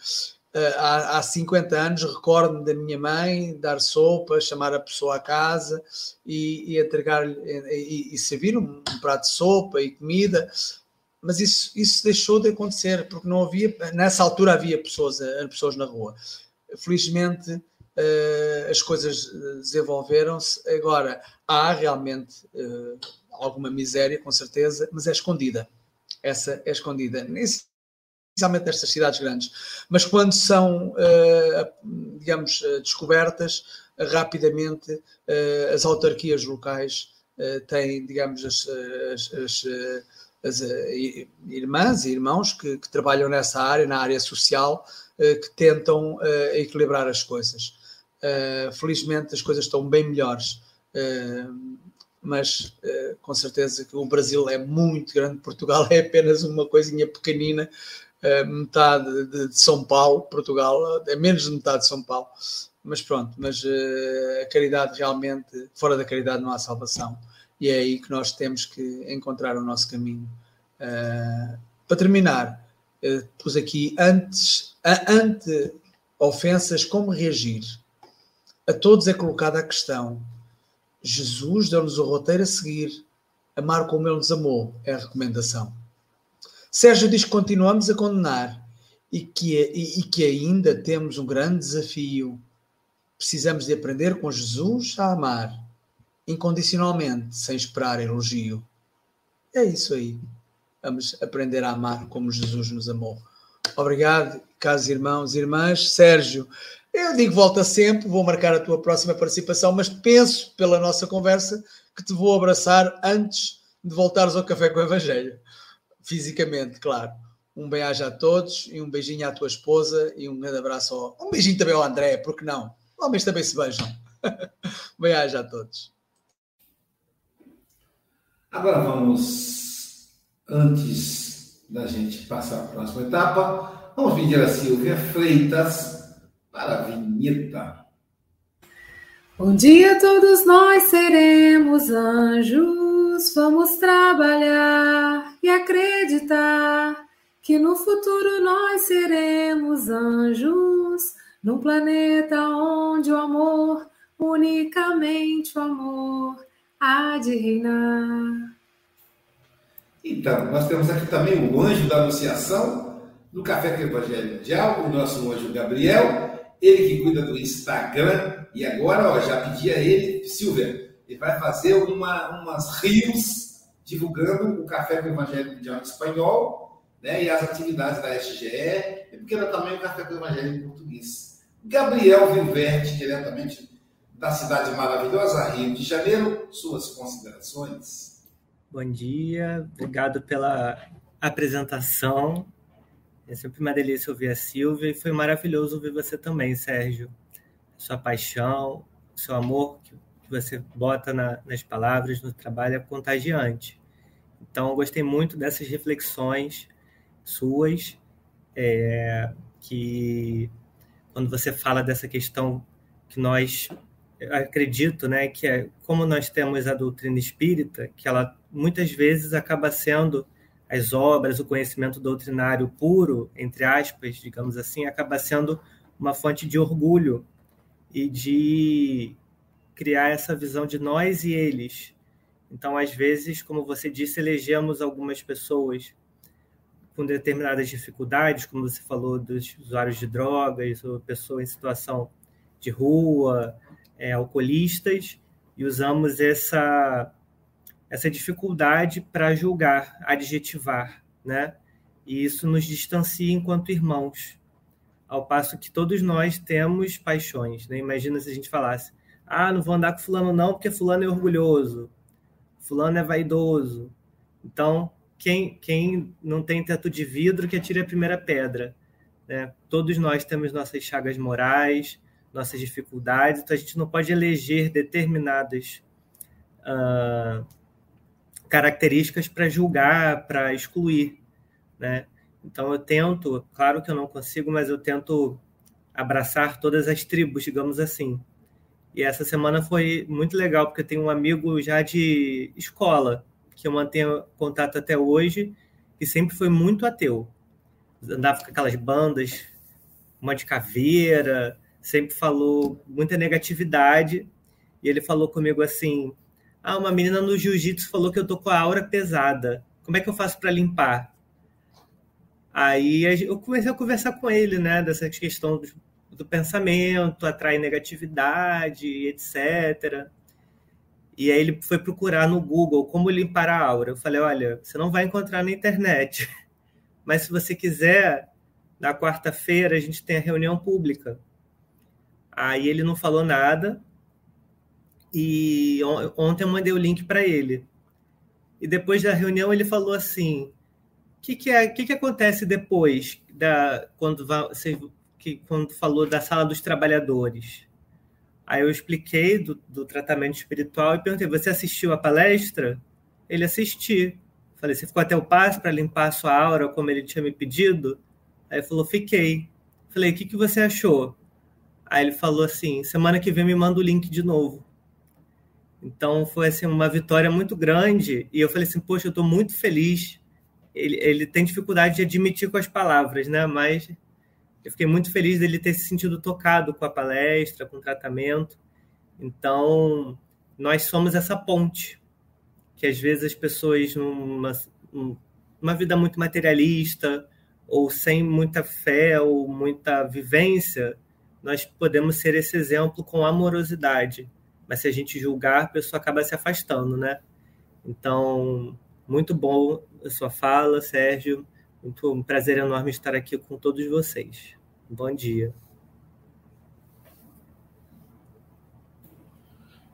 Há, há 50 anos recordo-me da minha mãe dar sopa, chamar a pessoa à casa e, e entregar e, e servir um, um, prato de sopa e comida. Mas isso, isso deixou de acontecer porque não havia, nessa altura havia pessoas, pessoas na rua. Felizmente uh, as coisas desenvolveram-se. Agora há realmente alguma miséria, com certeza, mas é escondida. Essa é escondida especialmente nestas cidades grandes. Mas quando são, uh, digamos, uh, descobertas, uh, rapidamente as autarquias locais têm, digamos, as, as, as, as irmãs e irmãos que, que, trabalham nessa área, na área social, que tentam equilibrar as coisas. felizmente as coisas estão bem melhores. mas com certeza que o Brasil é muito grande, Portugal é apenas uma coisinha pequenina metade de, de, São Paulo, Portugal, é menos de metade de São Paulo, mas pronto, mas uh, a caridade realmente, fora da caridade não há salvação, e é aí que nós temos que encontrar o nosso caminho. Uh, para terminar, uh, pus aqui antes, ante ofensas, como reagir? A todos é colocada a questão. Jesus deu-nos o roteiro a seguir. Amar como ele nos amou é a recomendação. Sérgio diz que continuamos a condenar e que, e, e que ainda temos um grande desafio. Precisamos de aprender com Jesus a amar, incondicionalmente, sem esperar elogio. É isso aí. Vamos aprender a amar como Jesus nos amou. Obrigado, caros irmãos e irmãs. Sérgio, eu digo volta sempre, vou marcar a tua próxima participação, mas penso, pela nossa conversa, que te vou abraçar antes de voltares ao Café com o Evangelho fisicamente, claro. Um beijo a todos e um beijinho à tua esposa e um grande abraço ao... Um beijinho também ao André, porque não? Homens também se beijam. beijo a todos. Agora vamos, antes da gente passar a próxima etapa, vamos pedir a Silvia Freitas para a vinheta. Bom dia, todos nós seremos anjos. Vamos trabalhar e acreditar que no futuro nós seremos anjos, num planeta onde o amor, unicamente o amor, há de reinar. Então, nós temos aqui também o anjo da Anunciação, no Café com Evangelho Mundial, o nosso anjo Gabriel, ele que cuida do Instagram, e agora ó, já pedi a ele, Silvia, ele vai fazer uma, umas rios divulgando o Café com o Evangelho Mundial em espanhol né, e as atividades da SGE, e porque era também o Café com o Evangelho em português. Gabriel Vilverte, diretamente da cidade maravilhosa, Rio de Janeiro, suas considerações. Bom dia, obrigado pela apresentação. É sempre uma delícia ouvir a Silvia e foi maravilhoso ouvir você também, Sérgio. Sua paixão, seu amor que você bota na, nas palavras, no trabalho, é contagiante. Então, eu gostei muito dessas reflexões suas, é, que quando você fala dessa questão que nós acredito, né, que é como nós temos a doutrina espírita, que ela muitas vezes acaba sendo as obras, o conhecimento doutrinário puro, entre aspas, digamos assim, acaba sendo uma fonte de orgulho e de criar essa visão de nós e eles. Então, às vezes, como você disse, elegemos algumas pessoas com determinadas dificuldades, como você falou dos usuários de drogas, ou pessoas em situação de rua, é, alcoolistas, e usamos essa, essa dificuldade para julgar, adjetivar, né? E isso nos distancia enquanto irmãos, ao passo que todos nós temos paixões. Né? Imagina se a gente falasse, ah, não vou andar com fulano não, porque fulano é orgulhoso. Fulano é vaidoso. Então, quem, quem não tem teto de vidro, que atire a primeira pedra. Né? Todos nós temos nossas chagas morais, nossas dificuldades, então a gente não pode eleger determinadas uh, características para julgar, para excluir. Né? Então eu tento, claro que eu não consigo, mas eu tento abraçar todas as tribos, digamos assim. E essa semana foi muito legal, porque eu tenho um amigo já de escola, que eu mantenho contato até hoje, e sempre foi muito ateu. Andava com aquelas bandas uma de caveira, sempre falou muita negatividade. E ele falou comigo assim: Ah, uma menina no jiu-jitsu falou que eu tô com a aura pesada. Como é que eu faço para limpar? Aí eu comecei a conversar com ele, né, dessa questão do, pensamento, atrai negatividade, etc. E aí ele foi procurar no Google como limpar a aura. Eu falei, olha, você não vai encontrar na internet, mas se você quiser, na quarta-feira a gente tem a reunião pública. Aí ele não falou nada e ontem eu mandei o link para ele. E depois da reunião ele falou assim: que, que, é, que, que acontece depois da quando você que, quando falou da sala dos trabalhadores? Aí eu expliquei do, do tratamento espiritual e perguntei: você assistiu a palestra? Ele assistiu. Falei: você ficou até o passo para limpar a sua aura como ele tinha me pedido? Aí ele falou: fiquei. Falei: o que, que você achou? Aí ele falou assim: semana que vem me manda o link de novo. Então foi assim uma vitória muito grande e eu falei assim: poxa, eu estou muito feliz ele, ele tem dificuldade de admitir com as palavras, né? Mas eu fiquei muito feliz dele ter se sentido tocado com a palestra, com o tratamento. Então, nós somos essa ponte que às vezes as pessoas numa, vida muito materialista ou sem muita fé ou muita vivência, nós podemos ser esse exemplo com amorosidade. Mas se a gente julgar, a pessoa acaba se afastando, né? Então, muito bom a sua fala, Sérgio. Muito um prazer enorme estar aqui com todos vocês. Bom dia.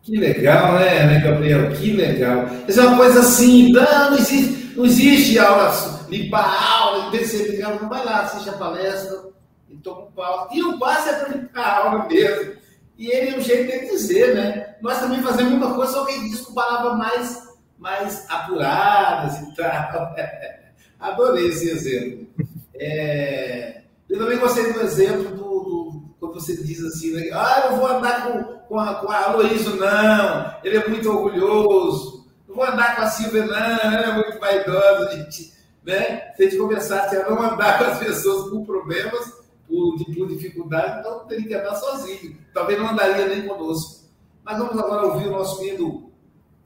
Que legal, né, né, Gabriel? Que legal. Isso é uma coisa assim, não, não existe, não existe aula, limpar a aula, descer, não vai lá, assiste a palestra e toma um pau. E o passe é para limpar a aula mesmo. E ele é o jeito de dizer, né? Nós também fazemos muita coisa, só que ele diz com palavras mais mais apuradas e tal. Adorei esse exemplo. É, eu também gostei do exemplo do, do, quando você diz assim, né? ah, eu vou andar com, com, a, com a não, ele é muito orgulhoso. Não vou andar com a Silvia, não, ela é muito vaidosa. Gente, né? Se a gente conversasse a não andar com as pessoas com problemas, por, por dificuldade, então teria que andar sozinho. Talvez não andaria nem conosco. Mas vamos agora ouvir o nosso querido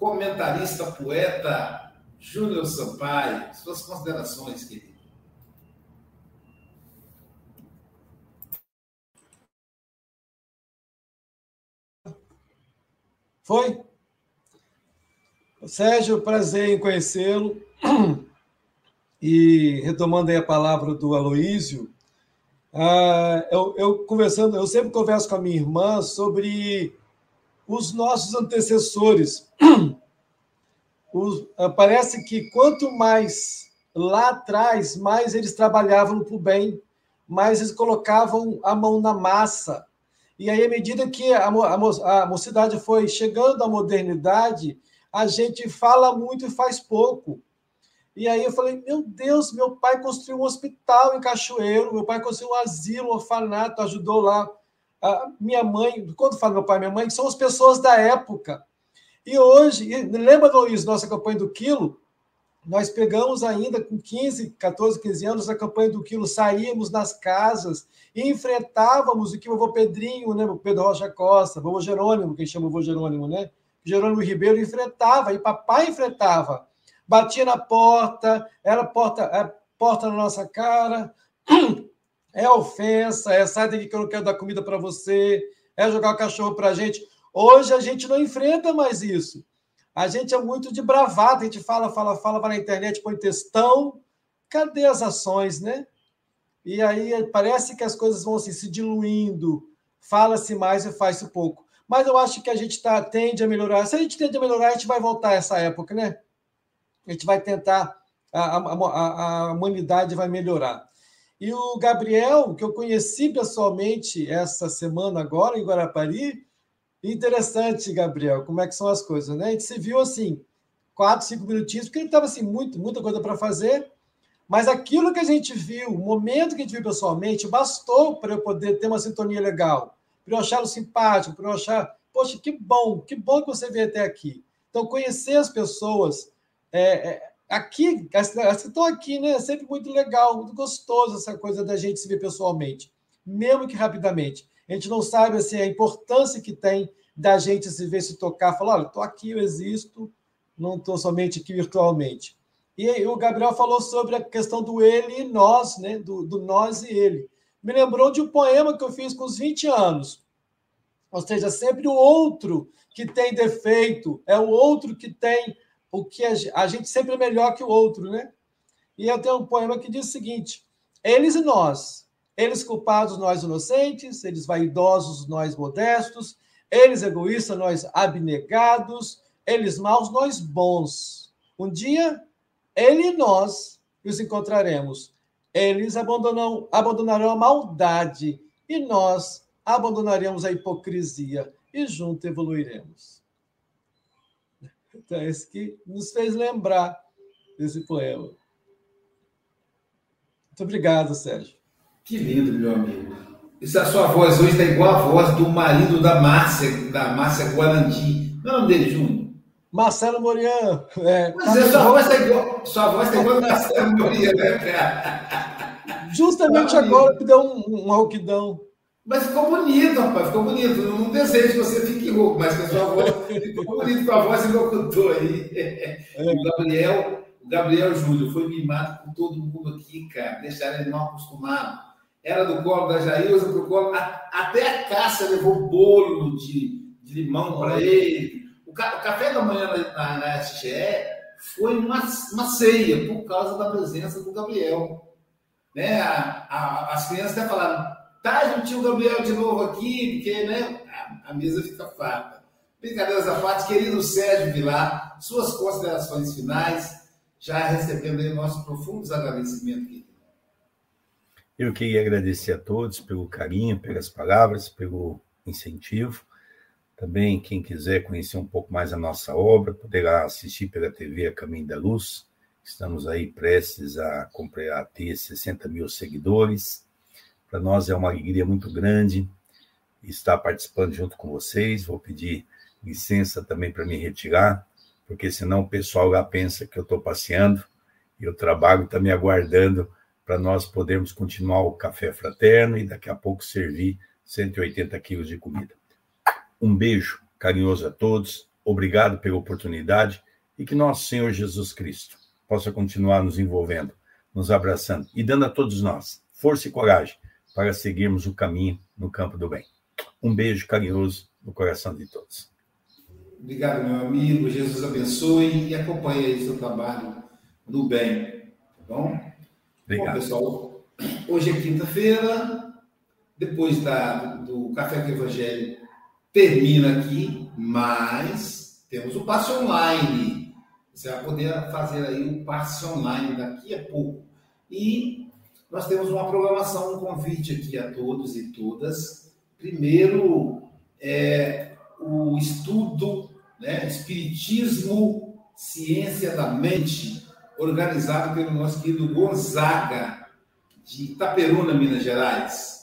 comentarista, poeta Júnior Sampaio. Suas considerações, querido. Foi? Sérgio, prazer em conhecê-lo. E retomando aí a palavra do Aloísio, uh, eu, eu, conversando, eu sempre converso com a minha irmã sobre os nossos antecessores. Os, ah, parece que quanto mais lá atrás, mais eles trabalhavam para o bem, mais eles colocavam a mão na massa. E aí, à medida que a, a, a mocidade foi chegando à modernidade, a gente fala muito e faz pouco. E aí eu falei, meu Deus, meu pai construiu um hospital em Cachoeiro, meu pai construiu um asilo, um orfanato, ajudou lá a minha mãe, quando falo meu pai e minha mãe, são as pessoas da época. E hoje, lembra, Luiz, nossa campanha do quilo? Nós pegamos ainda com 15, 14, 15 anos a campanha do quilo, saímos nas casas e enfrentávamos o que o vovô Pedrinho, né, o Pedro Rocha Costa, o vovô Jerônimo, quem chama o vovô Jerônimo, né? Jerônimo Ribeiro enfrentava, e papai enfrentava. Batia na porta, era porta, é, porta na nossa cara, é ofensa, é sai daqui que eu não quero dar comida para você, é jogar o cachorro para a gente. Hoje a gente não enfrenta mais isso. A gente é muito de bravata, a gente fala, fala, fala, vai na internet, põe textão. Cadê as ações, né? E aí parece que as coisas vão assim, se diluindo, fala-se mais e faz-se pouco. Mas eu acho que a gente tá, tende a melhorar. Se a gente tende a melhorar, a gente vai voltar a essa época, né? A gente vai tentar, a, a, a, humanidade vai melhorar. E o Gabriel, que eu conheci pessoalmente essa semana agora em Guarapari, interessante, Gabriel, como é que são as coisas, né? A gente se viu assim, quatro, cinco minutinhos, porque ele estava assim, muito, muita coisa para fazer, mas aquilo que a gente viu, o momento que a gente viu pessoalmente, bastou para eu poder ter uma sintonia legal, para eu achá-lo simpático, para eu achar, poxa, que bom, que bom que você veio até aqui. Então, conhecer as pessoas é, é aqui, estão aqui, né? É sempre muito legal, muito gostoso essa coisa da gente se ver pessoalmente. mesmo que rapidamente. A gente não sabe assim, a importância que tem da gente se ver, se tocar, falar: olha, estou aqui, eu existo, não estou somente aqui virtualmente. E aí, o Gabriel falou sobre a questão do ele e nós, né? do, do nós e ele. Me lembrou de um poema que eu fiz com os 20 anos. Ou seja, sempre o outro que tem defeito, é o outro que tem o que a, a gente sempre é melhor que o outro, né? E eu tenho um poema que diz o seguinte: eles e nós, eles culpados, nós inocentes, eles vaidosos, nós modestos, eles egoístas, nós abnegados, eles maus, nós bons. Um dia, ele e nós os encontraremos. Eles abandonarão, abandonarão a maldade e nós abandonaremos a hipocrisia e juntos evoluiremos. Então, é isso que nos fez lembrar desse poema. Muito obrigado, Sérgio. Que lindo, meu amigo. Isso, a sua voz hoje está igual a voz do marido da Márcia, da Márcia Guarandi. Não é o nome dele, Júnior? Marcelo Morian. É, Mas tá é, sua, voz está igual, sua voz está igual a Marcelo Morian, né, cara? Justamente agora que deu um, um rouquidão. Mas ficou bonito, rapaz, ficou bonito. Eu não desejo que você fique rouco, mas que a sua voz ficou bonito com a voz e locutor aí. É. O Gabriel, o Gabriel Júlio foi mimado com todo mundo aqui, cara. Deixaram ele mal acostumado era do colo da Jailza para o colo. Até a Cássia levou bolo de, de limão para ele. O, ca, o, café da manhã na, na, na SGE foi uma, uma ceia por causa da presença do Gabriel. Né? A, a, as crianças até falaram: gente, o Gabriel de novo aqui, porque né, a, a mesa fica farta. Brincadeiras à parte, querido Sérgio Vilar, suas considerações finais, já recebendo aí nossos profundos agradecimentos, querido. Eu queria agradecer a todos pelo carinho, pelas palavras, pelo incentivo. Também, quem quiser conhecer um pouco mais a nossa obra, poderá assistir pela TV A Caminho da Luz. Estamos aí prestes a, a ter 60 mil seguidores. Para nós é uma alegria muito grande estar participando junto com vocês. Vou pedir licença também para me retirar, porque senão o pessoal lá pensa que eu estou passeando e o trabalho está me aguardando para nós podermos continuar o café fraterno e daqui a pouco servir 180 quilos de comida. Um beijo carinhoso a todos, obrigado pela oportunidade e que nosso Senhor Jesus Cristo possa continuar nos envolvendo, nos abraçando e dando a todos nós força e coragem para seguirmos o caminho no campo do bem. Um beijo carinhoso no coração de todos. Obrigado, meu amigo. Jesus abençoe e acompanhe aí seu trabalho do bem. Tá bom? Obrigado. Bom, pessoal, hoje é quinta-feira, depois da, do Café com Evangelho termina aqui, mas temos o passe online. Você vai poder fazer aí o passe online daqui a pouco. E nós temos uma programação, um convite aqui a todos e todas. Primeiro, é o estudo, né, Espiritismo, Ciência da Mente, organizado pelo nosso querido Gonzaga, de Itaperuna, Minas Gerais.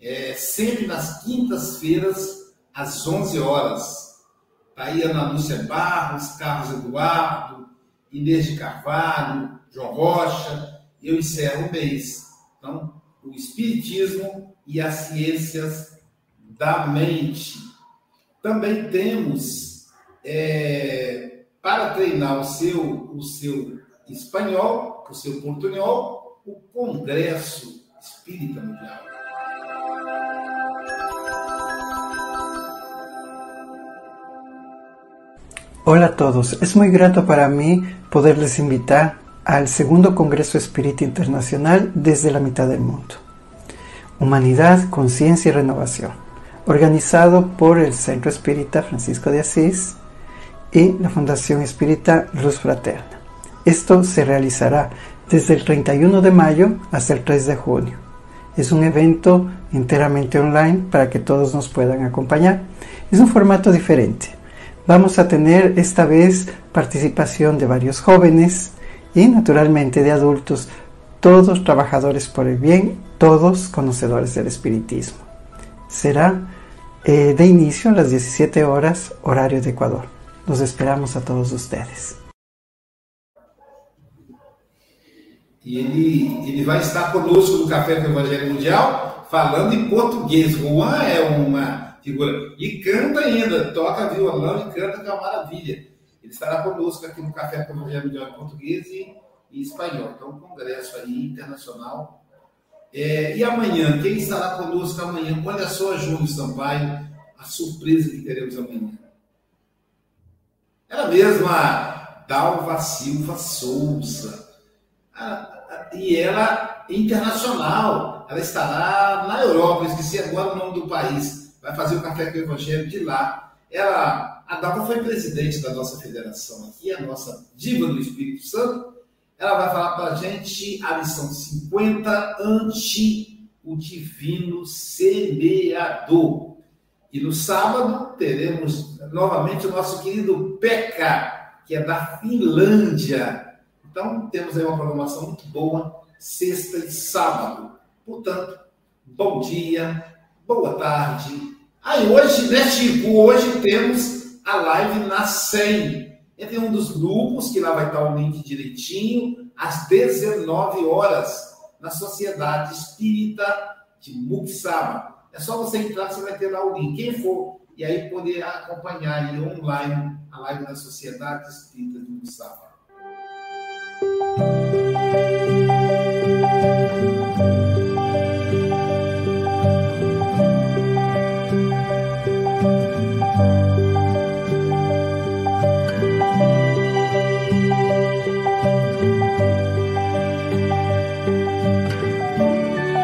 É, sempre nas quintas-feiras, às 11 horas. Está aí Ana Lúcia Barros, Carlos Eduardo, Inês de Carvalho, João Rocha, eu encerro o mês. Então, o Espiritismo e as Ciências da Mente. Também temos, é, para treinar o seu, o seu espanhol, seu portunhol, o Espírita Mundial. Hola a todos, es muy grato para mí poderles invitar al segundo Congreso Espírita Internacional desde la mitad del mundo. Humanidad, Conciencia y Renovación, organizado por el Centro Espírita Francisco de Asís y la Fundación Espírita Luz Fraterna. Esto se realizará desde el 31 de mayo hasta el 3 de junio. Es un evento enteramente online para que todos nos puedan acompañar. Es un formato diferente. Vamos a tener esta vez participación de varios jóvenes y naturalmente de adultos, todos trabajadores por el bien, todos conocedores del espiritismo. Será eh, de inicio a las 17 horas horario de Ecuador. Los esperamos a todos ustedes. E ele, ele vai estar conosco no Café com o Evangelho Mundial, falando em português. Juan é uma figura. E canta ainda, toca violão e canta, que é uma maravilha. Ele estará conosco aqui no Café com o Evangelho de Português e, e Espanhol. Então, um congresso aí internacional. É, e amanhã, quem estará conosco amanhã? Olha só, João Sampaio, a surpresa que teremos amanhã. Ela mesma, Dalva Silva Souza. E ela internacional. Ela estará na Europa, esqueci agora o nome do país. Vai fazer o café com o Evangelho de lá. Ela, a Dalva foi presidente da nossa federação aqui, a nossa diva do Espírito Santo. Ela vai falar para a gente a lição 50, ante o divino semeador. E no sábado teremos novamente o nosso querido Peca, que é da Finlândia. Então temos aí uma programação muito boa, sexta e sábado. Portanto, bom dia, boa tarde. Aí hoje, né, Chico? Hoje temos a live na 100. Entre um dos grupos, que lá vai estar o link direitinho, às 19 horas, na Sociedade Espírita de Muxaba. É só você entrar você vai ter lá o link. Quem for, e aí poder acompanhar aí online a live da Sociedade Espírita de Mussava. Música